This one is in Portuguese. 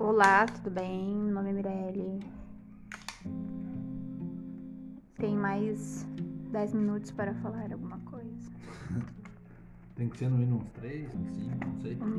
Olá, tudo bem? Meu nome é Mirelle. Tem mais 10 minutos para falar alguma coisa. Tem que ser no mínimo uns 3, uns 5, não sei. Um